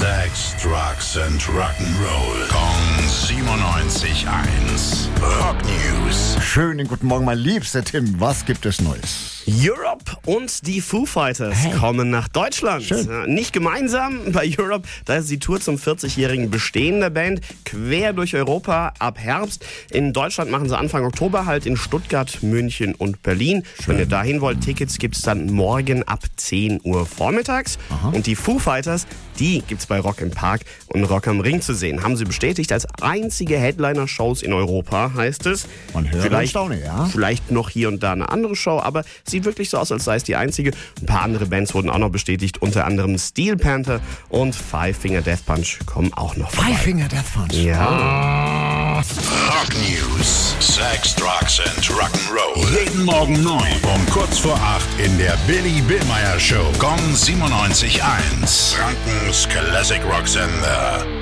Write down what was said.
Sex, Drugs and Rock'n'Roll. Kong 97.1. Rock News. Schönen guten Morgen, mein liebster Tim. Was gibt es Neues? Europe und die Foo Fighters Hey. kommen nach Deutschland. Schön. Nicht gemeinsam bei Europe, da ist die Tour zum 40-jährigen Bestehen der Band quer durch Europa ab Herbst. In Deutschland machen sie Anfang Oktober halt in Stuttgart, München und Berlin. Wenn ihr dahin wollt, Tickets gibt's dann morgen ab 10 Uhr vormittags. Und die Foo Fighters, die gibt's bei Rock im Park und Rock am Ring zu sehen. Haben sie bestätigt als einzige Headliner-Shows in Europa, heißt es. Man hört Vielleicht staune, ja. Vielleicht noch hier und da eine andere Show, aber sieht wirklich so aus, als sei es die einzige. Ein paar andere Bands wurden auch noch bestätigt, unter anderem Steel Panther und Five Finger Death Punch kommen auch noch vorbei. Five Finger Death Punch. Ja. Rock News. Sex, Drugs and Rock'n'Roll. Jeden Morgen 9 um kurz vor 8 in der Billy Billmeyer Show. Gong 97.1. Frankens Classic Rock Sender.